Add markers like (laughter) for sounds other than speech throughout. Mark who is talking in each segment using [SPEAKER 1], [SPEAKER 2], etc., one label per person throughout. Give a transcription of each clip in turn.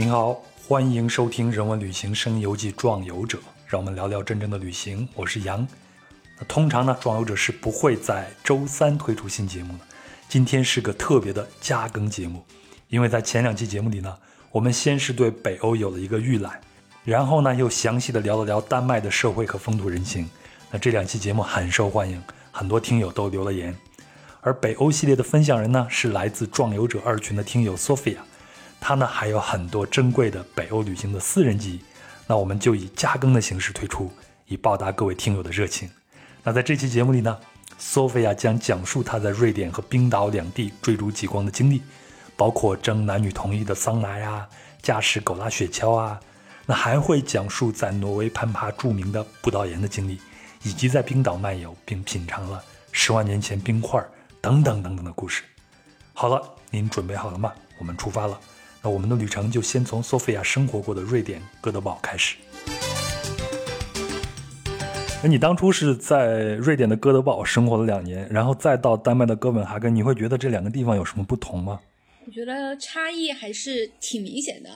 [SPEAKER 1] 您好，欢迎收听《人文旅行声游记·壮游者》，让我们聊聊真正的旅行。我是杨。那通常呢，《壮游者》是不会在周三推出新节目的。今天是个特别的加更节目，因为在前两期节目里呢，我们先是对北欧有了一个预览，然后呢又详细的聊了聊丹麦的社会和风土人情。那这两期节目很受欢迎，很多听友都留了言。而北欧系列的分享人呢，是来自壮游者二群的听友 Sophia，他呢还有很多珍贵的北欧旅行的私人记忆。那我们就以加更的形式推出，以报答各位听友的热情。那在这期节目里呢，Sophia 将讲述她在瑞典和冰岛两地追逐极光的经历，包括争男女同意的桑拿呀，驾驶狗拉雪橇啊，那还会讲述在挪威攀爬著名的步道岩的经历，以及在冰岛漫游并品尝了十万年前冰块。等等等等的故事。好了，您准备好了吗？我们出发了。那我们的旅程就先从索菲亚生活过的瑞典哥德堡开始。那你当初是在瑞典的哥德堡生活了两年，然后再到丹麦的哥本哈根，你会觉得这两个地方有什么不同吗？
[SPEAKER 2] 我觉得差异还是挺明显的。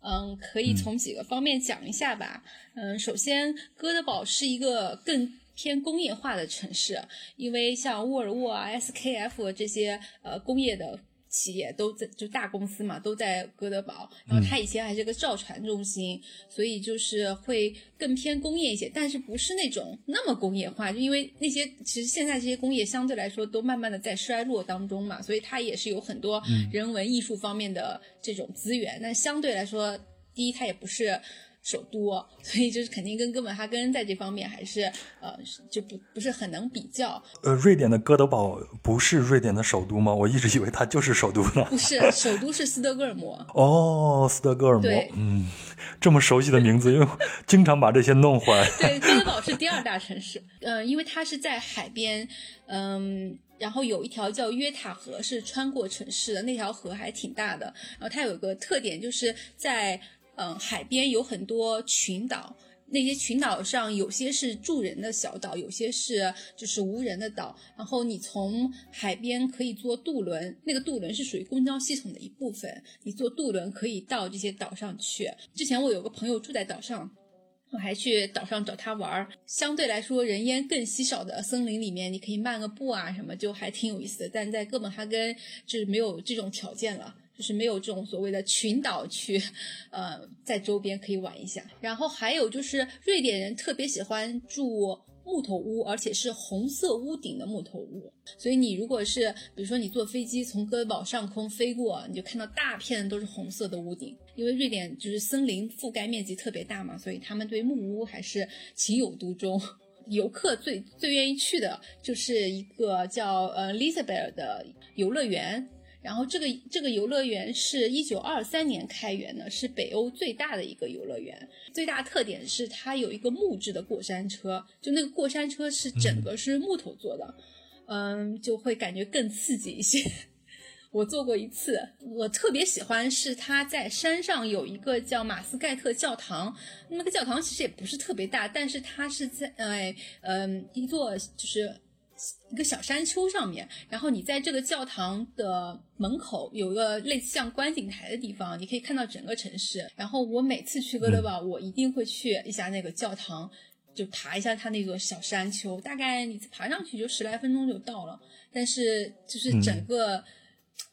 [SPEAKER 2] 嗯，可以从几个方面讲一下吧。嗯，首先，哥德堡是一个更。偏工业化的城市，因为像沃尔沃啊、SKF 这些呃工业的企业都在，就大公司嘛，都在哥德堡。然后它以前还是个造船中心，所以就是会更偏工业一些，但是不是那种那么工业化，就因为那些其实现在这些工业相对来说都慢慢的在衰落当中嘛，所以它也是有很多人文艺术方面的这种资源。那相对来说，第一它也不是。首都，所以就是肯定跟哥本哈根在这方面还是呃就不不是很能比较。
[SPEAKER 1] 呃，瑞典的哥德堡不是瑞典的首都吗？我一直以为它就是首都呢。
[SPEAKER 2] 不是，首都是斯德哥尔摩。
[SPEAKER 1] 哦，斯德哥尔摩，嗯，这么熟悉的名字，因为经常把这些弄混。
[SPEAKER 2] 对，(laughs) 哥德堡是第二大城市，呃，因为它是在海边，嗯，然后有一条叫约塔河是穿过城市的，那条河还挺大的。然后它有个特点，就是在。嗯，海边有很多群岛，那些群岛上有些是住人的小岛，有些是就是无人的岛。然后你从海边可以坐渡轮，那个渡轮是属于公交系统的一部分，你坐渡轮可以到这些岛上去。之前我有个朋友住在岛上，我还去岛上找他玩儿。相对来说，人烟更稀少的森林里面，你可以漫个步啊，什么就还挺有意思的。但在哥本哈根就是没有这种条件了。就是没有这种所谓的群岛去，呃，在周边可以玩一下。然后还有就是，瑞典人特别喜欢住木头屋，而且是红色屋顶的木头屋。所以你如果是，比如说你坐飞机从哥德堡上空飞过，你就看到大片都是红色的屋顶。因为瑞典就是森林覆盖面积特别大嘛，所以他们对木屋还是情有独钟。游客最最愿意去的就是一个叫呃 l i s a b e l 的游乐园。然后这个这个游乐园是一九二三年开园的，是北欧最大的一个游乐园。最大特点是它有一个木质的过山车，就那个过山车是整个是木头做的，嗯，就会感觉更刺激一些。我坐过一次，我特别喜欢是它在山上有一个叫马斯盖特教堂，那个教堂其实也不是特别大，但是它是在呃嗯一座就是。一个小山丘上面，然后你在这个教堂的门口有个类似像观景台的地方，你可以看到整个城市。然后我每次去哥德堡，我一定会去一下那个教堂，就爬一下它那座小山丘，大概你爬上去就十来分钟就到了。但是就是整个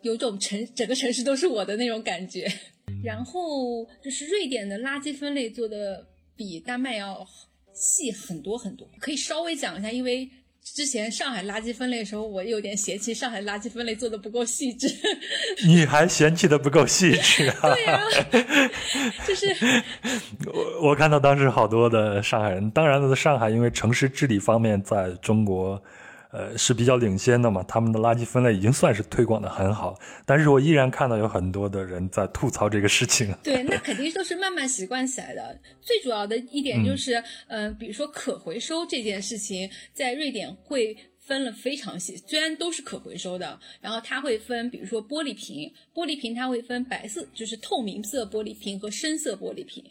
[SPEAKER 2] 有种城整个城市都是我的那种感觉。(laughs) 然后就是瑞典的垃圾分类做的比丹麦要细很多很多，可以稍微讲一下，因为。之前上海垃圾分类的时候，我有点嫌弃上海垃圾分类做的不够细致。(laughs)
[SPEAKER 1] 你还嫌弃的不够细致
[SPEAKER 2] 啊？(laughs) 对呀，就是 (laughs)
[SPEAKER 1] 我我看到当时好多的上海人，当然了，上海因为城市治理方面在中国。呃，是比较领先的嘛，他们的垃圾分类已经算是推广的很好，但是我依然看到有很多的人在吐槽这个事情。
[SPEAKER 2] 对，那肯定都是慢慢习惯起来的。最主要的一点就是，嗯，比如说可回收这件事情，在瑞典会分了非常细，虽然都是可回收的，然后它会分，比如说玻璃瓶，玻璃瓶它会分白色，就是透明色玻璃瓶和深色玻璃瓶。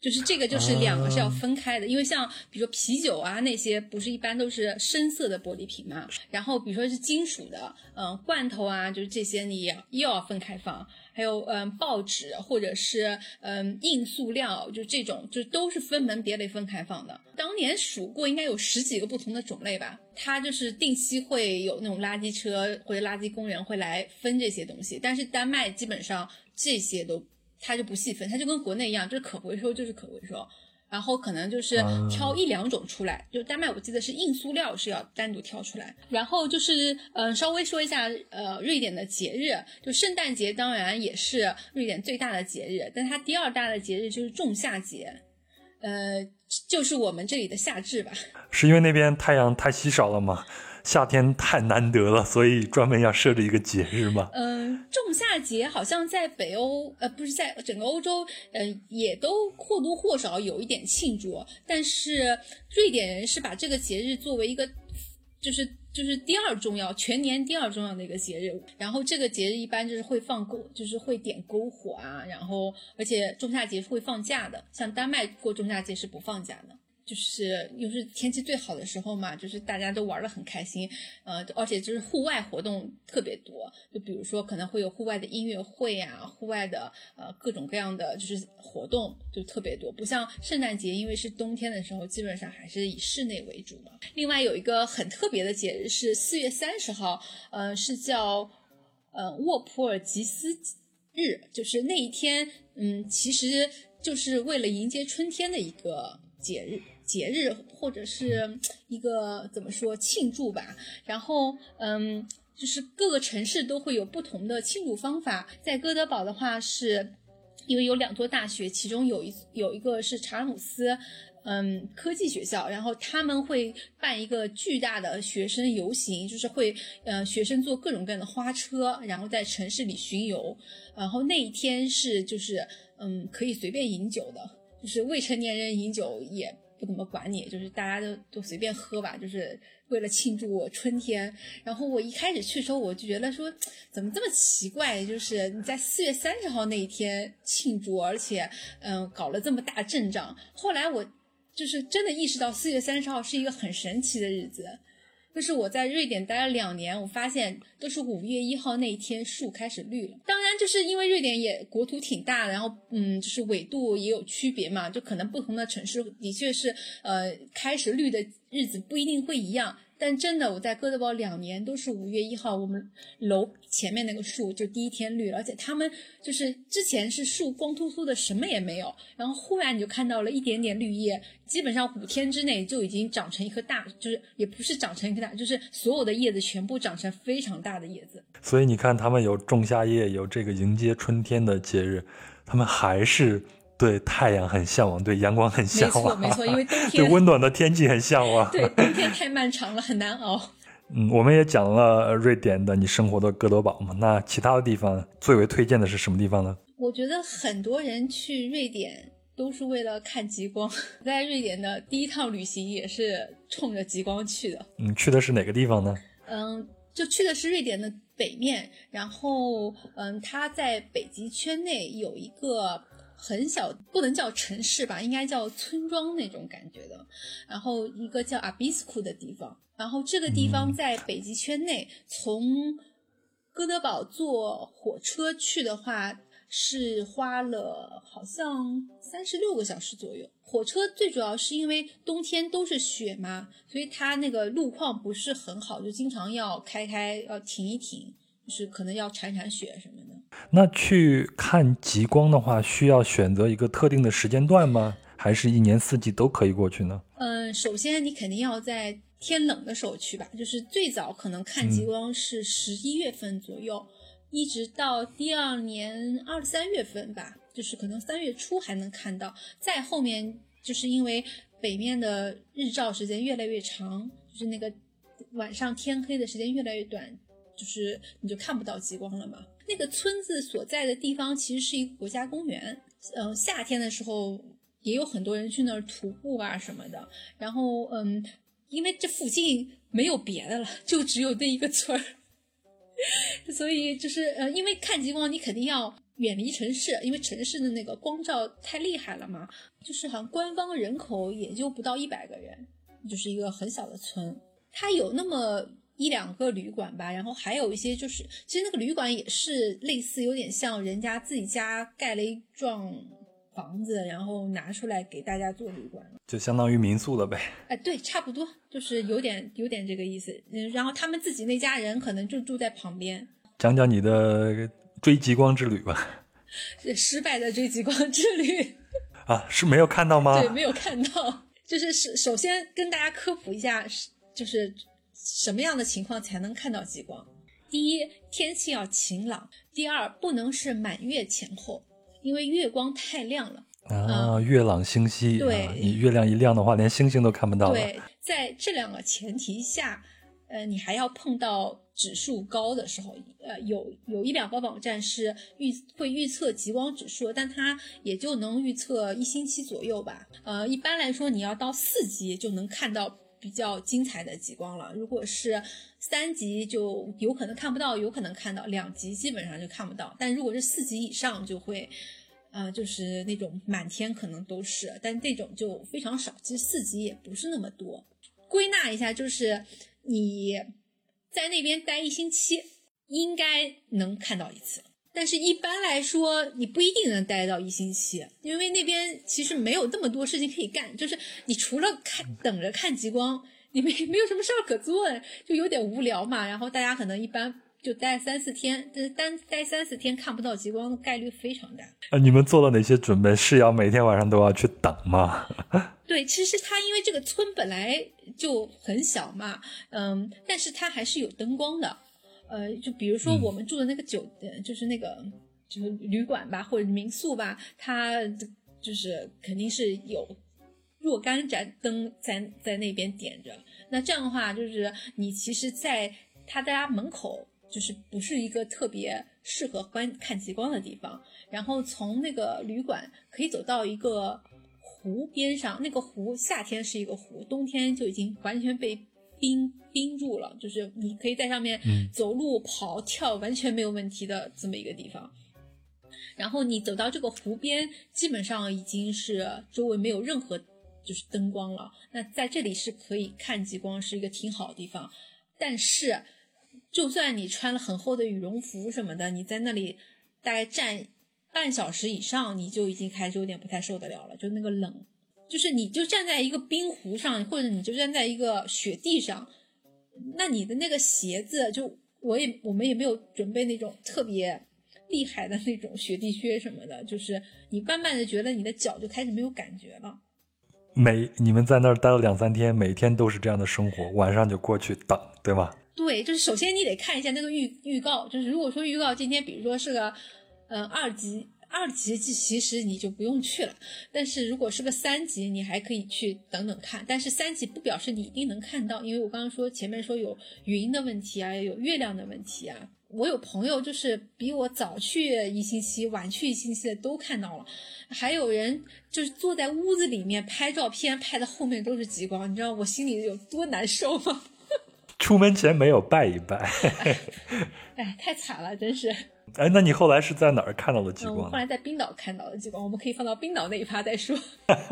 [SPEAKER 2] 就是这个，就是两个是要分开的，因为像比如说啤酒啊那些，不是一般都是深色的玻璃瓶嘛。然后比如说是金属的，嗯，罐头啊，就是这些你也又要分开放。还有嗯，报纸或者是嗯硬塑料，就这种就都是分门别类分开放的。当年数过，应该有十几个不同的种类吧。它就是定期会有那种垃圾车或者垃圾工人会来分这些东西，但是丹麦基本上这些都。它就不细分，它就跟国内一样，就是可回收就是可回收，然后可能就是挑一两种出来。就丹麦我记得是硬塑料是要单独挑出来。然后就是嗯，稍微说一下呃，瑞典的节日，就圣诞节当然也是瑞典最大的节日，但它第二大的节日就是仲夏节，呃，就是我们这里的夏至吧。
[SPEAKER 1] 是因为那边太阳太稀少了吗？夏天太难得了，所以专门要设置一个节日嘛。
[SPEAKER 2] 嗯，仲夏节好像在北欧，呃，不是在整个欧洲，嗯，也都或多或少有一点庆祝。但是瑞典人是把这个节日作为一个，就是就是第二重要，全年第二重要的一个节日。然后这个节日一般就是会放篝，就是会点篝火啊。然后而且仲夏节是会放假的，像丹麦过仲夏节是不放假的。就是又是天气最好的时候嘛，就是大家都玩的很开心，呃，而且就是户外活动特别多，就比如说可能会有户外的音乐会啊，户外的呃各种各样的就是活动就特别多，不像圣诞节，因为是冬天的时候，基本上还是以室内为主嘛。另外有一个很特别的节日是四月三十号，呃，是叫呃沃普尔吉斯日，就是那一天，嗯，其实就是为了迎接春天的一个节日。节日或者是一个怎么说庆祝吧，然后嗯，就是各个城市都会有不同的庆祝方法。在哥德堡的话，是因为有两座大学，其中有一有一个是查尔姆斯嗯科技学校，然后他们会办一个巨大的学生游行，就是会呃学生坐各种各样的花车，然后在城市里巡游。然后那一天是就是嗯可以随便饮酒的，就是未成年人饮酒也。不怎么管你，就是大家都都随便喝吧，就是为了庆祝春天。然后我一开始去的时候，我就觉得说，怎么这么奇怪？就是你在四月三十号那一天庆祝，而且嗯搞了这么大阵仗。后来我就是真的意识到，四月三十号是一个很神奇的日子。就是我在瑞典待了两年，我发现都是五月一号那一天树开始绿了。当然，就是因为瑞典也国土挺大的，然后嗯，就是纬度也有区别嘛，就可能不同的城市的确是呃开始绿的日子不一定会一样。但真的，我在哥德堡两年都是五月一号，我们楼前面那个树就第一天绿了，而且他们就是之前是树光秃秃的，什么也没有，然后忽然你就看到了一点点绿叶，基本上五天之内就已经长成一棵大，就是也不是长成一棵大，就是所有的叶子全部长成非常大的叶子。
[SPEAKER 1] 所以你看，他们有仲夏夜，有这个迎接春天的节日，他们还是。对太阳很向往，对阳光很向
[SPEAKER 2] 往，没错，没错，因为冬 (laughs) 天
[SPEAKER 1] 对温暖的天气很向往。(laughs)
[SPEAKER 2] 对，冬天太漫长了，很难熬。(laughs)
[SPEAKER 1] 嗯，我们也讲了瑞典的你生活的哥德堡嘛，那其他的地方最为推荐的是什么地方呢？
[SPEAKER 2] 我觉得很多人去瑞典都是为了看极光，在瑞典的第一趟旅行也是冲着极光去的。
[SPEAKER 1] 嗯，去的是哪个地方呢？
[SPEAKER 2] 嗯，就去的是瑞典的北面，然后嗯，它在北极圈内有一个。很小，不能叫城市吧，应该叫村庄那种感觉的。然后一个叫阿比斯库的地方，然后这个地方在北极圈内，从哥德堡坐火车去的话是花了好像三十六个小时左右。火车最主要是因为冬天都是雪嘛，所以它那个路况不是很好，就经常要开开，要停一停，就是可能要铲铲雪什么的。
[SPEAKER 1] 那去看极光的话，需要选择一个特定的时间段吗？还是一年四季都可以过去呢？
[SPEAKER 2] 嗯，首先你肯定要在天冷的时候去吧，就是最早可能看极光是十一月份左右，一直到第二年二三月份吧，就是可能三月初还能看到。再后面就是因为北面的日照时间越来越长，就是那个晚上天黑的时间越来越短，就是你就看不到极光了嘛。那个村子所在的地方其实是一个国家公园，嗯，夏天的时候也有很多人去那儿徒步啊什么的。然后，嗯，因为这附近没有别的了，就只有那一个村儿，(laughs) 所以就是，呃，因为看极光你肯定要远离城市，因为城市的那个光照太厉害了嘛，就是好像官方人口也就不到一百个人，就是一个很小的村。它有那么一两个旅馆吧，然后还有一些就是，其实那个旅馆也是类似，有点像人家自己家盖了一幢房子，然后拿出来给大家做旅馆，
[SPEAKER 1] 就相当于民宿了呗。
[SPEAKER 2] 哎，对，差不多，就是有点有点这个意思。嗯，然后他们自己那家人可能就住在旁边。
[SPEAKER 1] 讲讲你的。追极光之旅吧，
[SPEAKER 2] 失败的追极光之旅
[SPEAKER 1] 啊，是没有看到吗？
[SPEAKER 2] 对，没有看到。就是首首先跟大家科普一下，是就是什么样的情况才能看到极光？第一，天气要晴朗；第二，不能是满月前后，因为月光太亮了
[SPEAKER 1] 啊。月朗星稀，
[SPEAKER 2] 对，
[SPEAKER 1] 你月亮一亮的话，连星星都看不到了。
[SPEAKER 2] 对，在这两个前提下，呃，你还要碰到。指数高的时候，呃，有有一两个网站是预会预测极光指数，但它也就能预测一星期左右吧。呃，一般来说，你要到四级就能看到比较精彩的极光了。如果是三级，就有可能看不到，有可能看到；两级基本上就看不到。但如果是四级以上，就会，呃，就是那种满天可能都是，但这种就非常少。其实四级也不是那么多。归纳一下，就是你。在那边待一星期，应该能看到一次。但是，一般来说，你不一定能待到一星期，因为那边其实没有这么多事情可以干。就是你除了看等着看极光，你没没有什么事儿可做，就有点无聊嘛。然后大家可能一般。就待三四天，但是单待三四天看不到极光的概率非常大。
[SPEAKER 1] 啊，你们做了哪些准备？是要每天晚上都要去等吗？(laughs)
[SPEAKER 2] 对，其实它因为这个村本来就很小嘛，嗯，但是它还是有灯光的。呃，就比如说我们住的那个酒，就是那个就是旅馆吧，或者民宿吧，它就是肯定是有若干盏灯在在那边点着。那这样的话，就是你其实在他家门口。就是不是一个特别适合观看极光的地方，然后从那个旅馆可以走到一个湖边上，那个湖夏天是一个湖，冬天就已经完全被冰冰住了，就是你可以在上面走路、跑、跳，完全没有问题的这么一个地方。然后你走到这个湖边，基本上已经是周围没有任何就是灯光了，那在这里是可以看极光，是一个挺好的地方，但是。就算你穿了很厚的羽绒服什么的，你在那里大概站半小时以上，你就已经开始有点不太受得了了。就那个冷，就是你就站在一个冰湖上，或者你就站在一个雪地上，那你的那个鞋子，就我也我们也没有准备那种特别厉害的那种雪地靴什么的，就是你慢慢的觉得你的脚就开始没有感觉了。
[SPEAKER 1] 每你们在那儿待了两三天，每天都是这样的生活，晚上就过去等，对吗？
[SPEAKER 2] 对，就是首先你得看一下那个预预告，就是如果说预告今天比如说是个，嗯二级二级，其实你就不用去了。但是如果是个三级，你还可以去等等看。但是三级不表示你一定能看到，因为我刚刚说前面说有云的问题啊，有月亮的问题啊。我有朋友就是比我早去一星期，晚去一星期的都看到了，还有人就是坐在屋子里面拍照片，拍的后面都是极光，你知道我心里有多难受吗？(laughs)
[SPEAKER 1] 出门前没有拜一拜，
[SPEAKER 2] 哎，太惨了，真是。
[SPEAKER 1] 哎，那你后来是在哪儿看到的极光？
[SPEAKER 2] 后来在冰岛看到的极光，我们可以放到冰岛那一趴再说。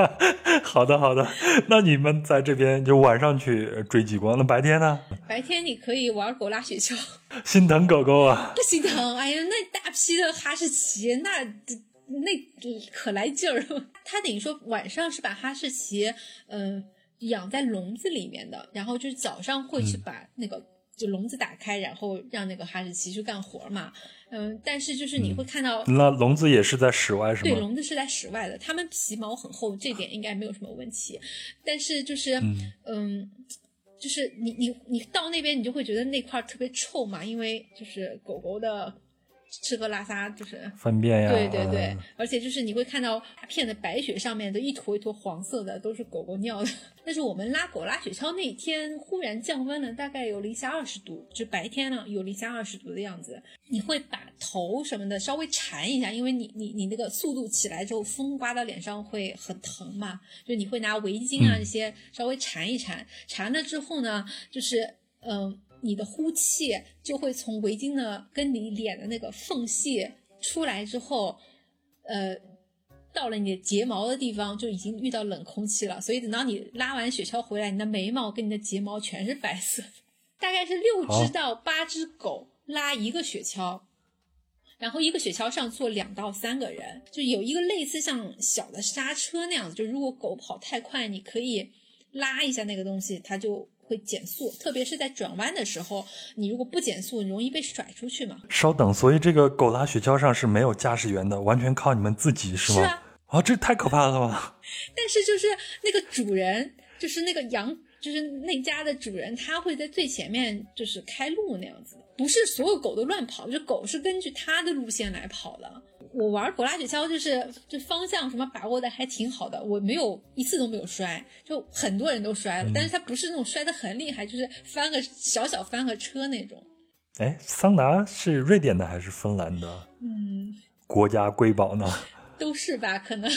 [SPEAKER 2] (laughs)
[SPEAKER 1] 好的，好的。(laughs) 那你们在这边就晚上去追极光，那白天呢？
[SPEAKER 2] 白天你可以玩狗拉雪橇。
[SPEAKER 1] 心疼狗狗啊！(laughs)
[SPEAKER 2] 不心疼，哎呀，那大批的哈士奇，那那可来劲儿。他等于说晚上是把哈士奇，嗯。养在笼子里面的，然后就是早上会去把那个就笼子打开，然后让那个哈士奇去干活嘛。嗯，但是就是你会看到，
[SPEAKER 1] 那笼子也是在室外是吗？
[SPEAKER 2] 对，笼子是在室外的，它们皮毛很厚，这点应该没有什么问题。但是就是嗯，就是你你你到那边你就会觉得那块特别臭嘛，因为就是狗狗的。吃喝拉撒就是
[SPEAKER 1] 粪便呀，
[SPEAKER 2] 对对对，而且就是你会看到大片的白雪上面都一坨一坨黄色的，都是狗狗尿的。(laughs) 但是我们拉狗拉雪橇那天忽然降温了，大概有零下二十度，就白天呢有零下二十度的样子。你会把头什么的稍微缠一下，因为你你你那个速度起来之后，风刮到脸上会很疼嘛，就你会拿围巾啊这些稍微缠一缠，缠了之后呢，就是嗯。你的呼气就会从围巾的跟你脸的那个缝隙出来之后，呃，到了你的睫毛的地方就已经遇到冷空气了，所以等到你拉完雪橇回来，你的眉毛跟你的睫毛全是白色的。大概是六只到八只狗拉一个雪橇，然后一个雪橇上坐两到三个人，就有一个类似像小的刹车那样子，就如果狗跑太快，你可以拉一下那个东西，它就会减速。特别是在转弯的时候，你如果不减速，你容易被甩出去嘛。
[SPEAKER 1] 稍等，所以这个狗拉雪橇上是没有驾驶员的，完全靠你们自己是吗？
[SPEAKER 2] 是啊。
[SPEAKER 1] 啊，这太可怕了吧！(laughs)
[SPEAKER 2] 但是就是那个主人，就是那个羊。就是那家的主人，他会在最前面，就是开路那样子。不是所有狗都乱跑，就狗是根据它的路线来跑的。我玩狗拉雪橇，就是这方向什么把握的还挺好的，我没有一次都没有摔，就很多人都摔了，但是它不是那种摔的很厉害，就是翻个小小翻个车那种。
[SPEAKER 1] 哎，桑拿是瑞典的还是芬兰的？
[SPEAKER 2] 嗯，
[SPEAKER 1] 国家瑰宝呢？(laughs)
[SPEAKER 2] 都是吧，可能。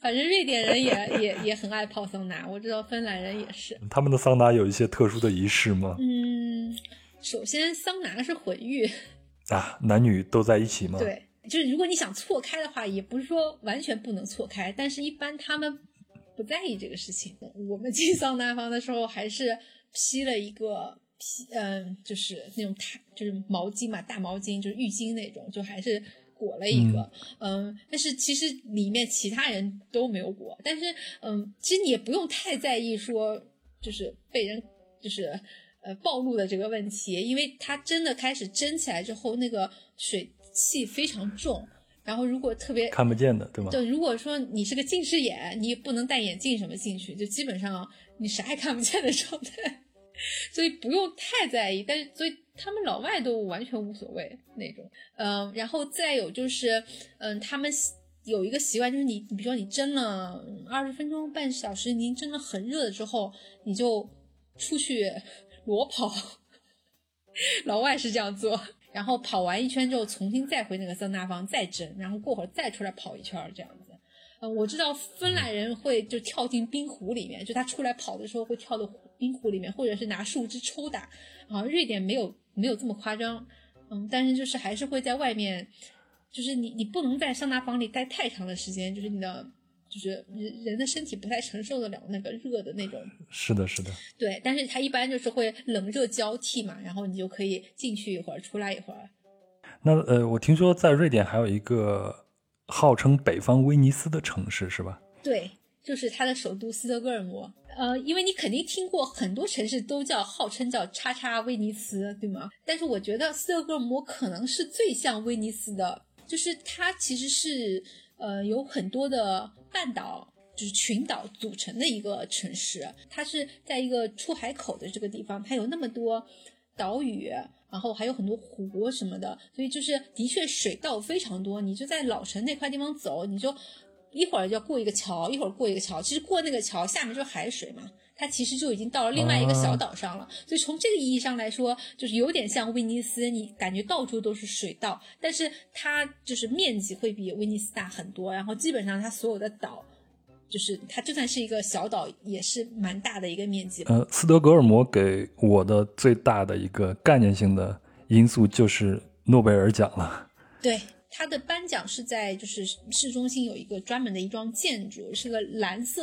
[SPEAKER 2] 反正瑞典人也也也很爱泡桑拿，我知道芬兰人也是。
[SPEAKER 1] 他们的桑拿有一些特殊的仪式吗？
[SPEAKER 2] 嗯，首先桑拿是混浴
[SPEAKER 1] 啊，男女都在一起吗？
[SPEAKER 2] 对，就是如果你想错开的话，也不是说完全不能错开，但是一般他们不在意这个事情。我们进桑拿房的时候还是披了一个披，嗯，就是那种毯，就是毛巾嘛，大毛巾，就是浴巾那种，就还是。裹了一个，嗯，但是其实里面其他人都没有裹，但是，嗯，其实你也不用太在意说，就是被人就是呃暴露的这个问题，因为它真的开始蒸起来之后，那个水汽非常重，然后如果特别
[SPEAKER 1] 看不见的，对吗？
[SPEAKER 2] 对，如果说你是个近视眼，你也不能戴眼镜什么进去，就基本上你啥也看不见的状态，(laughs) 所以不用太在意，但是所以。他们老外都完全无所谓那种，嗯，然后再有就是，嗯，他们有一个习惯，就是你，你比如说你蒸了二十分钟、半小时，您蒸的很热了之后，你就出去 (laughs) 裸跑，(laughs) 老外是这样做，然后跑完一圈之后，重新再回那个桑拿房再蒸，然后过会儿再出来跑一圈这样子。嗯，我知道芬兰人会就跳进冰湖里面，就他出来跑的时候会跳到冰湖里面，或者是拿树枝抽打。啊，瑞典没有。没有这么夸张，嗯，但是就是还是会在外面，就是你你不能在桑拿房里待太长的时间，就是你的就是人人的身体不太承受得了那个热的那种。(laughs)
[SPEAKER 1] 是的，是的。
[SPEAKER 2] 对，但是它一般就是会冷热交替嘛，然后你就可以进去一会儿，出来一会儿。
[SPEAKER 1] 那呃，我听说在瑞典还有一个号称北方威尼斯的城市，是吧？
[SPEAKER 2] 对，就是它的首都斯德哥尔摩。呃，因为你肯定听过很多城市都叫号称叫叉叉威尼斯，对吗？但是我觉得斯德哥尔摩可能是最像威尼斯的，就是它其实是呃有很多的半岛，就是群岛组成的一个城市。它是在一个出海口的这个地方，它有那么多岛屿，然后还有很多湖什么的，所以就是的确水道非常多。你就在老城那块地方走，你就。一会儿就要过一个桥，一会儿过一个桥。其实过那个桥下面就是海水嘛，它其实就已经到了另外一个小岛上了。所以从这个意义上来说，就是有点像威尼斯，你感觉到处都是水道，但是它就是面积会比威尼斯大很多。然后基本上它所有的岛，就是它就算是一个小岛，也是蛮大的一个面积。
[SPEAKER 1] 呃，斯德哥尔摩给我的最大的一个概念性的因素就是诺贝尔奖了。(laughs)
[SPEAKER 2] 对。它的颁奖是在就是市中心有一个专门的一幢建筑，是个蓝色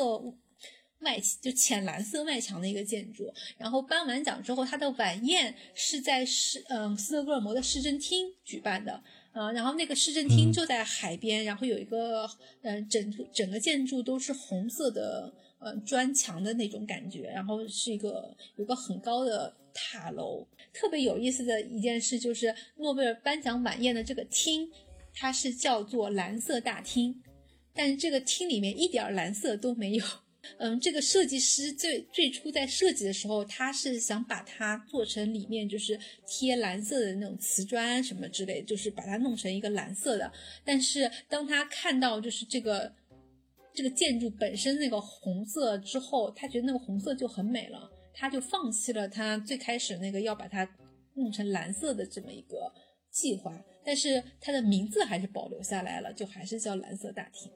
[SPEAKER 2] 外就浅蓝色外墙的一个建筑。然后颁完奖之后，它的晚宴是在市嗯斯德哥尔摩的市政厅举办的，嗯，然后那个市政厅就在海边，然后有一个嗯整整个建筑都是红色的呃砖墙的那种感觉，然后是一个有个很高的塔楼。特别有意思的一件事就是诺贝尔颁奖晚宴的这个厅。它是叫做蓝色大厅，但是这个厅里面一点蓝色都没有。嗯，这个设计师最最初在设计的时候，他是想把它做成里面就是贴蓝色的那种瓷砖什么之类，就是把它弄成一个蓝色的。但是当他看到就是这个这个建筑本身那个红色之后，他觉得那个红色就很美了，他就放弃了他最开始那个要把它弄成蓝色的这么一个计划。但是它的名字还是保留下来了，就还是叫蓝色大厅。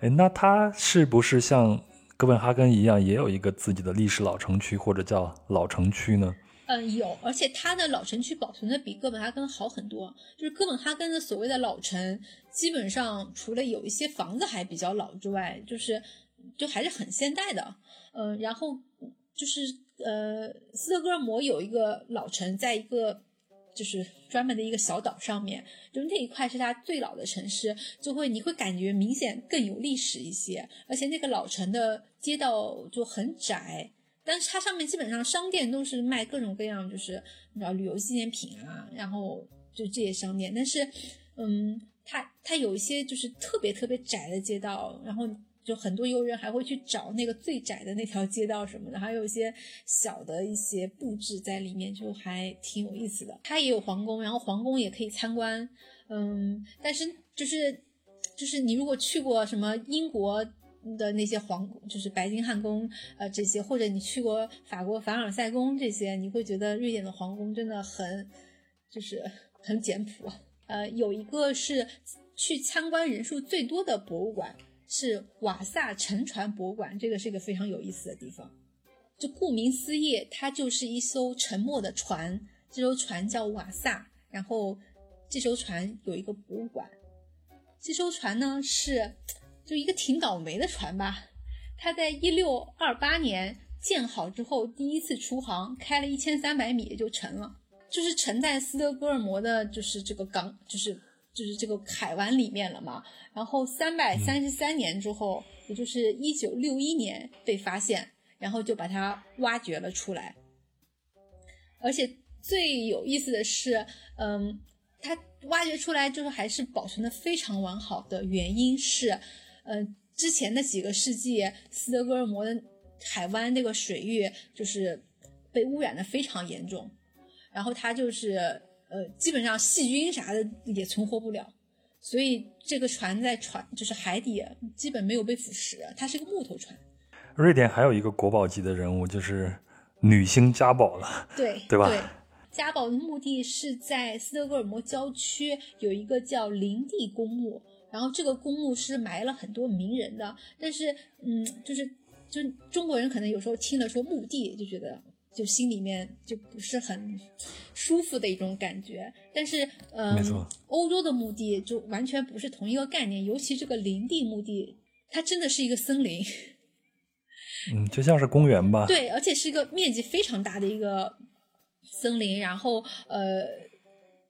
[SPEAKER 1] 哎，那它是不是像哥本哈根一样，也有一个自己的历史老城区或者叫老城区呢？
[SPEAKER 2] 嗯，有，而且它的老城区保存的比哥本哈根好很多。就是哥本哈根的所谓的老城，基本上除了有一些房子还比较老之外，就是就还是很现代的。嗯，然后就是呃，斯德哥尔摩有一个老城，在一个就是专门的一个小岛上面，就那一块是它最老的城市，就会你会感觉明显更有历史一些，而且那个老城的街道就很窄。但是它上面基本上商店都是卖各种各样，就是你知道旅游纪念品啊，然后就这些商店。但是，嗯，它它有一些就是特别特别窄的街道，然后就很多游人还会去找那个最窄的那条街道什么的，还有一些小的一些布置在里面，就还挺有意思的。它也有皇宫，然后皇宫也可以参观，嗯，但是就是就是你如果去过什么英国。的那些皇就是白金汉宫，呃，这些或者你去过法国凡尔赛宫这些，你会觉得瑞典的皇宫真的很，就是很简朴。呃，有一个是去参观人数最多的博物馆是瓦萨沉船博物馆，这个是一个非常有意思的地方。就顾名思义，它就是一艘沉没的船，这艘船叫瓦萨，然后这艘船有一个博物馆，这艘船呢是。就一个挺倒霉的船吧，它在一六二八年建好之后，第一次出航，开了一千三百米就沉了，就是沉在斯德哥尔摩的，就是这个港，就是就是这个海湾里面了嘛。然后三百三十三年之后，也就是一九六一年被发现，然后就把它挖掘了出来。而且最有意思的是，嗯，它挖掘出来就是还是保存的非常完好的原因是。嗯，之前的几个世纪，斯德哥尔摩的海湾那个水域就是被污染的非常严重，然后它就是呃，基本上细菌啥的也存活不了，所以这个船在船就是海底基本没有被腐蚀，它是个木头船。
[SPEAKER 1] 瑞典还有一个国宝级的人物就是女星嘉宝了，
[SPEAKER 2] 对 (laughs)
[SPEAKER 1] 对吧？
[SPEAKER 2] 对，嘉宝的墓地是在斯德哥尔摩郊区有一个叫林地公墓。然后这个公墓是埋了很多名人的，但是，嗯，就是就中国人可能有时候听了说墓地就觉得就心里面就不是很舒服的一种感觉。但是，嗯，欧洲的墓地就完全不是同一个概念，尤其这个林地墓地，它真的是一个森林，
[SPEAKER 1] 嗯，就像是公园吧。
[SPEAKER 2] 对，而且是一个面积非常大的一个森林，然后，呃，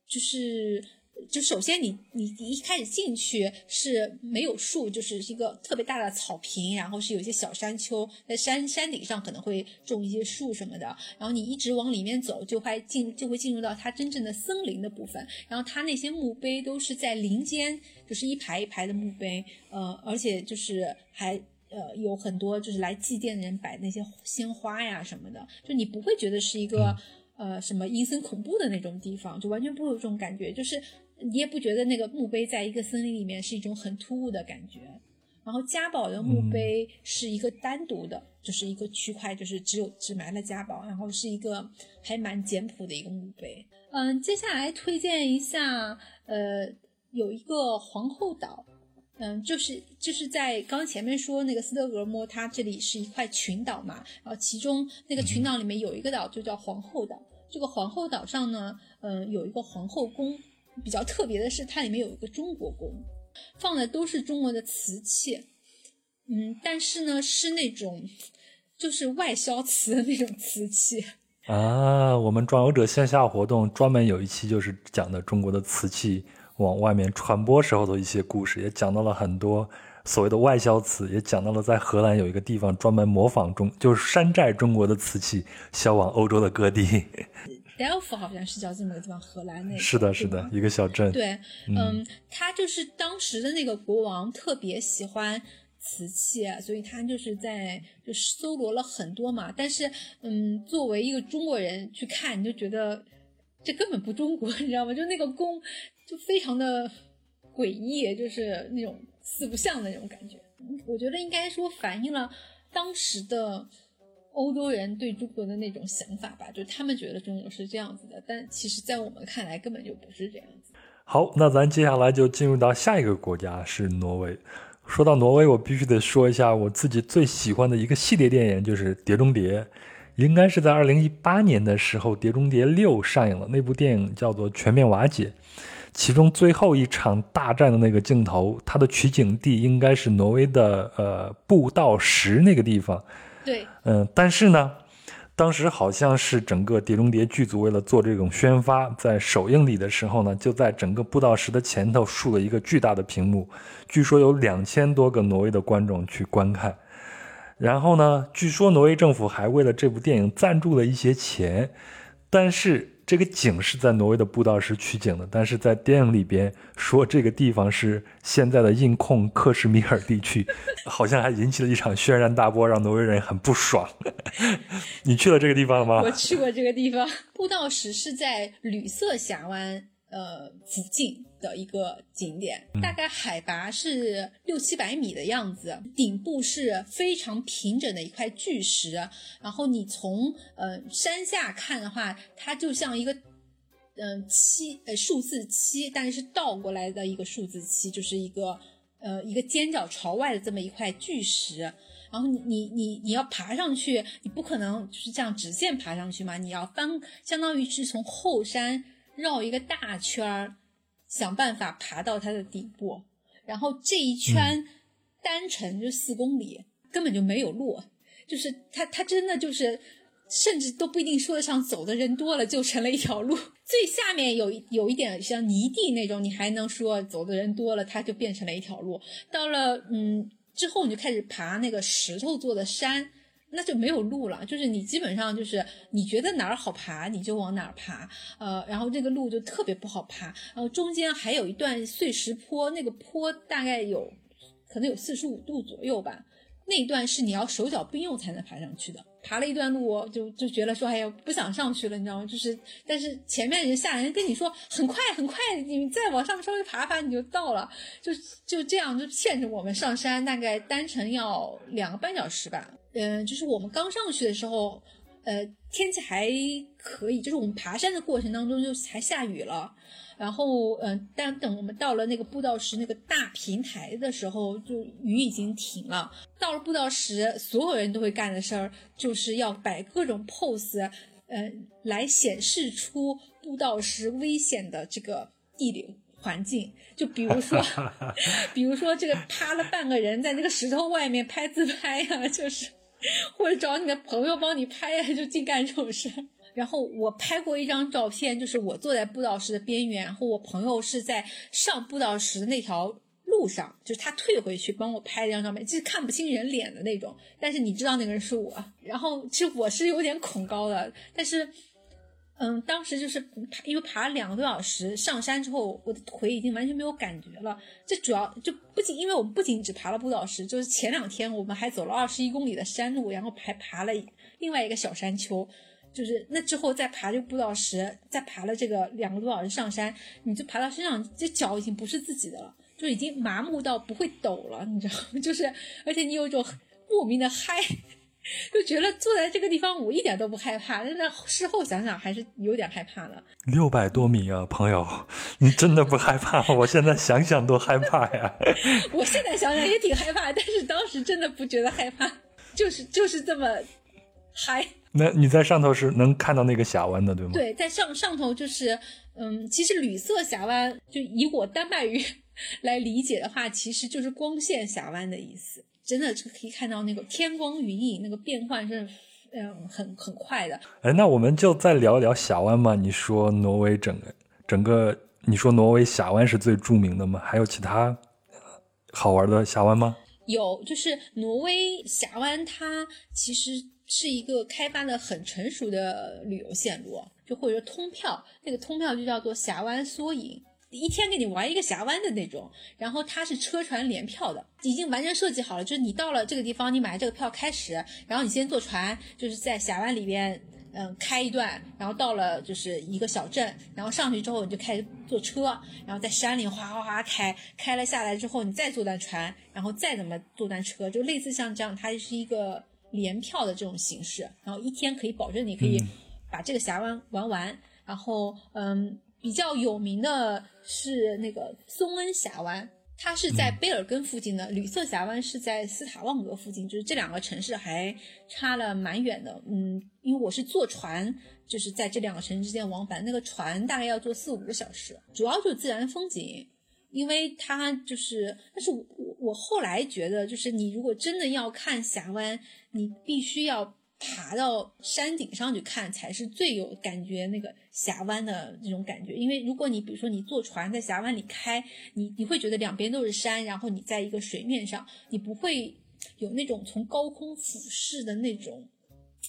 [SPEAKER 2] 就是。就首先你你一开始进去是没有树，就是一个特别大的草坪，然后是有一些小山丘，在山山顶上可能会种一些树什么的。然后你一直往里面走，就会进就会进入到它真正的森林的部分。然后它那些墓碑都是在林间，就是一排一排的墓碑，呃，而且就是还呃有很多就是来祭奠的人摆那些鲜花呀什么的，就你不会觉得是一个呃什么阴森恐怖的那种地方，就完全不会有这种感觉，就是。你也不觉得那个墓碑在一个森林里面是一种很突兀的感觉。然后家宝的墓碑是一个单独的，就是一个区块，就是只有只埋了家宝，然后是一个还蛮简朴的一个墓碑。嗯，接下来推荐一下，呃，有一个皇后岛，嗯，就是就是在刚前面说那个斯德哥尔摩，它这里是一块群岛嘛，然后其中那个群岛里面有一个岛就叫皇后岛。这个皇后岛上呢，嗯，有一个皇后宫。比较特别的是，它里面有一个中国宫，放的都是中国的瓷器，嗯，但是呢是那种就是外销瓷的那种瓷器
[SPEAKER 1] 啊。我们装游者线下活动专门有一期就是讲的中国的瓷器往外面传播时候的一些故事，也讲到了很多所谓的外销瓷，也讲到了在荷兰有一个地方专门模仿中就是山寨中国的瓷器销往欧洲的各地。
[SPEAKER 2] Delft 好像是叫这么个地方，荷兰那个
[SPEAKER 1] 是的，是的，一个小镇。
[SPEAKER 2] 对，嗯，他就是当时的那个国王特别喜欢瓷器，所以他就是在就搜罗了很多嘛。但是，嗯，作为一个中国人去看，你就觉得这根本不中国，你知道吗？就那个宫就非常的诡异，就是那种四不像的那种感觉。我觉得应该说反映了当时的。欧洲人对中国的那种想法吧，就他们觉得中国是这样子的，但其实，在我们看来根本就不是这样子。
[SPEAKER 1] 好，那咱接下来就进入到下一个国家，是挪威。说到挪威，我必须得说一下我自己最喜欢的一个系列电影，就是《碟中谍》，应该是在二零一八年的时候，《碟中谍六》上映了，那部电影叫做《全面瓦解》，其中最后一场大战的那个镜头，它的取景地应该是挪威的呃布道石那个地方。
[SPEAKER 2] 对，
[SPEAKER 1] 嗯，但是呢。当时好像是整个《碟中谍》剧组为了做这种宣发，在首映礼的时候呢，就在整个布道石的前头竖了一个巨大的屏幕，据说有两千多个挪威的观众去观看。然后呢，据说挪威政府还为了这部电影赞助了一些钱，但是。这个景是在挪威的布道石取景的，但是在电影里边说这个地方是现在的印控克什米尔地区，好像还引起了一场轩然大波，让挪威人很不爽。(laughs) 你去了这个地方了吗？
[SPEAKER 2] 我去过这个地方，布道石是在吕色峡湾。呃，附近的一个景点，大概海拔是六七百米的样子，顶部是非常平整的一块巨石。然后你从呃山下看的话，它就像一个嗯七呃数字七，但是倒过来的一个数字七，就是一个呃一个尖角朝外的这么一块巨石。然后你你你你要爬上去，你不可能就是这样直线爬上去嘛，你要翻，相当于是从后山。绕一个大圈儿，想办法爬到它的底部，然后这一圈单程就四公里，根本就没有路，就是它它真的就是，甚至都不一定说得上走的人多了就成了一条路。(laughs) 最下面有有一点像泥地那种，你还能说走的人多了它就变成了一条路。到了嗯之后，你就开始爬那个石头做的山。那就没有路了，就是你基本上就是你觉得哪儿好爬你就往哪儿爬，呃，然后这个路就特别不好爬，然后中间还有一段碎石坡，那个坡大概有可能有四十五度左右吧，那一段是你要手脚并用才能爬上去的。爬了一段路就就觉得说哎呀不想上去了，你知道吗？就是但是前面人下来人跟你说很快很快，你再往上稍微爬爬你就到了，就就这样就骗着我们上山，大概单程要两个半小时吧。嗯，就是我们刚上去的时候，呃，天气还可以，就是我们爬山的过程当中就还下雨了，然后嗯，但等我们到了那个步道石那个大平台的时候，就雨已经停了。到了步道石，所有人都会干的事儿就是要摆各种 pose，呃，来显示出步道石危险的这个地理环境。就比如说，(laughs) 比如说这个趴了半个人在那个石头外面拍自拍呀，就是。或者找你的朋友帮你拍呀，就净干这种事儿。然后我拍过一张照片，就是我坐在布道石的边缘，然后我朋友是在上布道石的那条路上，就是他退回去帮我拍一张照片，就是看不清人脸的那种，但是你知道那个人是我。然后其实我是有点恐高的，但是。嗯，当时就是爬，因为爬了两个多小时，上山之后我的腿已经完全没有感觉了。这主要就不仅，因为我们不仅只爬了步道石，就是前两天我们还走了二十一公里的山路，然后还爬了另外一个小山丘，就是那之后再爬这个步道石，再爬了这个两个多小时上山，你就爬到身上，这脚已经不是自己的了，就已经麻木到不会抖了，你知道吗？(laughs) 就是，而且你有一种莫名的嗨。就觉得坐在这个地方，我一点都不害怕。但是事后想想，还是有点害怕的。
[SPEAKER 1] 六百多米啊，朋友，你真的不害怕？我现在想想都害怕呀。(laughs)
[SPEAKER 2] 我现在想想也挺害怕，但是当时真的不觉得害怕，就是就是这么嗨。
[SPEAKER 1] 那你在上头是能看到那个峡湾的，对吗？
[SPEAKER 2] 对，在上上头就是，嗯，其实吕色峡湾，就以我丹麦语来理解的话，其实就是光线峡湾的意思。真的就可以看到那个天光云影，那个变换是，嗯，很很快的。
[SPEAKER 1] 哎，那我们就再聊一聊峡湾嘛。你说挪威整个整个，你说挪威峡湾是最著名的吗？还有其他好玩的峡湾吗？
[SPEAKER 2] 有，就是挪威峡湾，它其实是一个开发的很成熟的旅游线路，就或者说通票，那个通票就叫做峡湾缩影。一天给你玩一个峡湾的那种，然后它是车船联票的，已经完全设计好了。就是你到了这个地方，你买这个票开始，然后你先坐船，就是在峡湾里边，嗯，开一段，然后到了就是一个小镇，然后上去之后你就开始坐车，然后在山里哗哗哗开，开了下来之后你再坐段船，然后再怎么坐段车，就类似像这样，它是一个联票的这种形式，然后一天可以保证你可以把这个峡湾玩完，然后嗯。比较有名的是那个松恩峡湾，它是在贝尔根附近的，吕瑟峡湾是在斯塔旺格附近，就是这两个城市还差了蛮远的。嗯，因为我是坐船，就是在这两个城市之间往返，那个船大概要坐四五个小时，主要就是自然风景。因为它就是，但是我我后来觉得，就是你如果真的要看峡湾，你必须要爬到山顶上去看，才是最有感觉那个峡湾的这种感觉。因为如果你比如说你坐船在峡湾里开，你你会觉得两边都是山，然后你在一个水面上，你不会有那种从高空俯视的那种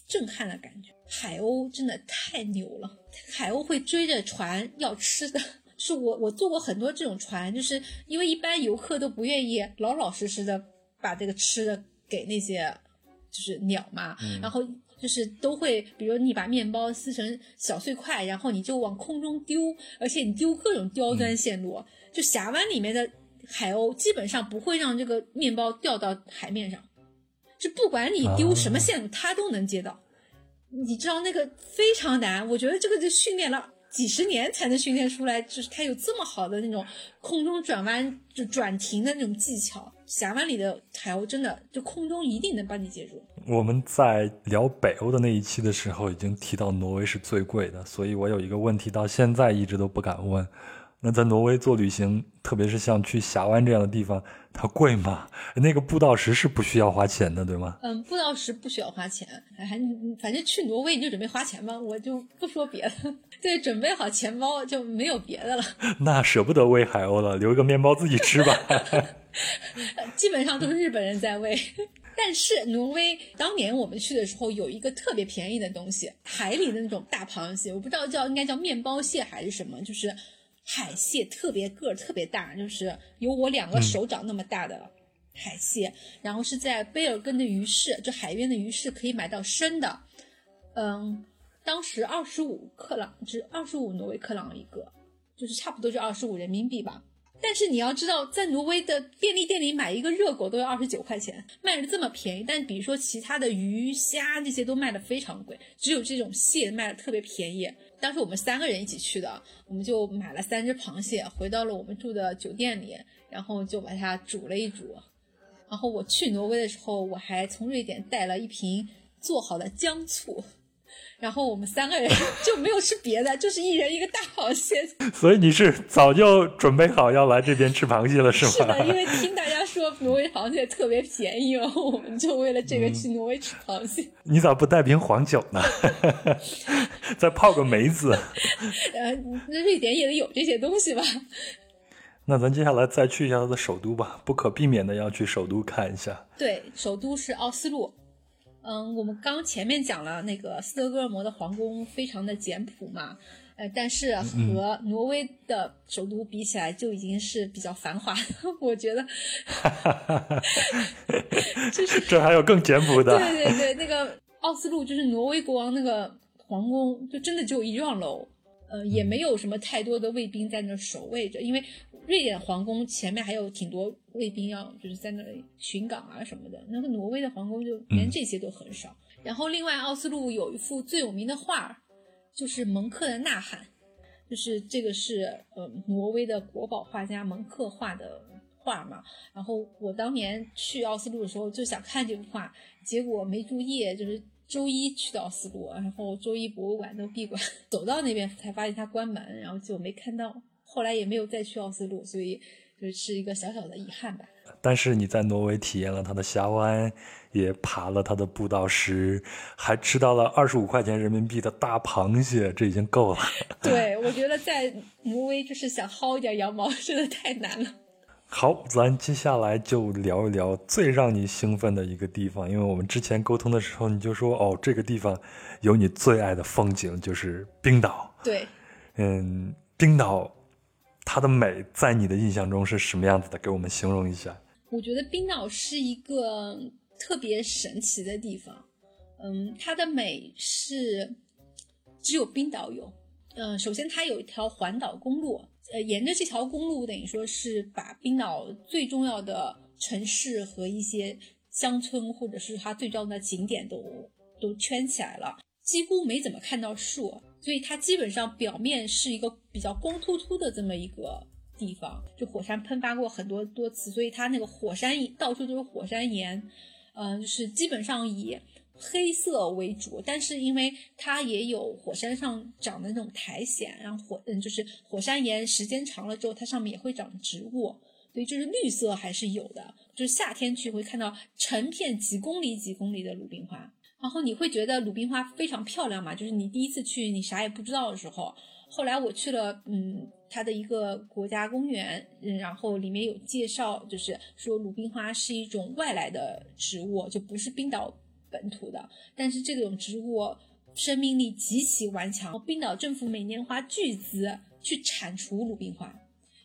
[SPEAKER 2] 震撼的感觉。海鸥真的太牛了，海鸥会追着船要吃的。是我我坐过很多这种船，就是因为一般游客都不愿意老老实实的把这个吃的给那些就是鸟嘛，然后就是都会，比如你把面包撕成小碎块，然后你就往空中丢，而且你丢各种刁钻线路，就峡湾里面的海鸥基本上不会让这个面包掉到海面上，就不管你丢什么线路，它都能接到。你知道那个非常难，我觉得这个就训练了。几十年才能训练出来，就是它有这么好的那种空中转弯就转停的那种技巧。峡湾里的海鸥真的就空中一定能帮你接住。
[SPEAKER 1] 我们在聊北欧的那一期的时候已经提到挪威是最贵的，所以我有一个问题到现在一直都不敢问。那在挪威做旅行，特别是像去峡湾这样的地方，它贵吗？那个步道石是不需要花钱的，对吗？
[SPEAKER 2] 嗯，步道石不需要花钱，还反正去挪威你就准备花钱吧，我就不说别的。对，准备好钱包就没有别的了。(laughs)
[SPEAKER 1] 那舍不得喂海鸥了，留一个面包自己吃吧。(laughs) (laughs)
[SPEAKER 2] 基本上都是日本人在喂。(laughs) 但是挪威当年我们去的时候，有一个特别便宜的东西，海里的那种大螃蟹，我不知道叫应该叫面包蟹还是什么，就是。海蟹特别个儿特别大，就是有我两个手掌那么大的海蟹，然后是在贝尔根的鱼市，就海边的鱼市可以买到生的，嗯，当时二十五克朗，是二十五挪威克朗一个，就是差不多就二十五人民币吧。但是你要知道，在挪威的便利店里买一个热狗都要二十九块钱，卖的这么便宜。但比如说其他的鱼虾这些都卖的非常贵，只有这种蟹卖的特别便宜。当时我们三个人一起去的，我们就买了三只螃蟹，回到了我们住的酒店里，然后就把它煮了一煮。然后我去挪威的时候，我还从瑞典带了一瓶做好的姜醋。然后我们三个人 (laughs) 就没有吃别的，就是一人一个大螃蟹。(laughs)
[SPEAKER 1] 所以你是早就准备好要来这边吃螃蟹了，是吗？
[SPEAKER 2] 是的，因为听大家说挪威螃蟹特别便宜，然后我们就为了这个去挪威吃螃蟹。
[SPEAKER 1] 你咋不带瓶黄酒呢？(laughs) 再泡个梅子。
[SPEAKER 2] 呃，那瑞典也得有这些东西吧？
[SPEAKER 1] 那咱接下来再去一下它的首都吧，不可避免的要去首都看一下。
[SPEAKER 2] 对，首都是奥斯陆。嗯，我们刚前面讲了那个斯德哥尔摩的皇宫非常的简朴嘛，呃，但是和挪威的首都比起来就已经是比较繁华的，(laughs) 我觉得，(laughs) 就是
[SPEAKER 1] 这还有更简朴的，
[SPEAKER 2] 对对对，那个奥斯陆就是挪威国王那个皇宫，就真的只有一幢楼，呃，也没有什么太多的卫兵在那守卫着，因为。瑞典皇宫前面还有挺多卫兵要就是在那里巡岗啊什么的，那个挪威的皇宫就连这些都很少。然后另外奥斯陆有一幅最有名的画，就是蒙克的《呐喊》，就是这个是呃挪威的国宝画家蒙克画的画嘛。然后我当年去奥斯陆的时候就想看这幅画，结果没注意，就是周一去的奥斯陆，然后周一博物馆都闭馆，(laughs) 走到那边才发现它关门，然后就没看到。后来也没有再去奥斯陆，所以就是一个小小的遗憾吧。
[SPEAKER 1] 但是你在挪威体验了它的峡湾，也爬了它的步道石，还吃到了二十五块钱人民币的大螃蟹，这已经够了。(laughs)
[SPEAKER 2] 对，我觉得在挪威就是想薅一点羊毛，(laughs) 真的太难了。
[SPEAKER 1] 好，咱接下来就聊一聊最让你兴奋的一个地方，因为我们之前沟通的时候你就说，哦，这个地方有你最爱的风景，就是冰岛。
[SPEAKER 2] 对，
[SPEAKER 1] 嗯，冰岛。它的美在你的印象中是什么样子的？给我们形容一下。
[SPEAKER 2] 我觉得冰岛是一个特别神奇的地方。嗯，它的美是只有冰岛有。嗯，首先它有一条环岛公路，呃，沿着这条公路等于说是把冰岛最重要的城市和一些乡村或者是它最重要的景点都都圈起来了，几乎没怎么看到树。所以它基本上表面是一个比较光秃秃的这么一个地方，就火山喷发过很多多次，所以它那个火山到处都是火山岩，嗯，就是基本上以黑色为主，但是因为它也有火山上长的那种苔藓，然后火嗯就是火山岩时间长了之后，它上面也会长植物，所以就是绿色还是有的，就是夏天去会看到成片几公里几公里的鲁冰花。然后你会觉得鲁冰花非常漂亮嘛？就是你第一次去，你啥也不知道的时候。后来我去了，嗯，它的一个国家公园，嗯，然后里面有介绍，就是说鲁冰花是一种外来的植物，就不是冰岛本土的。但是这种植物生命力极其顽强，冰岛政府每年花巨资去铲除鲁冰花，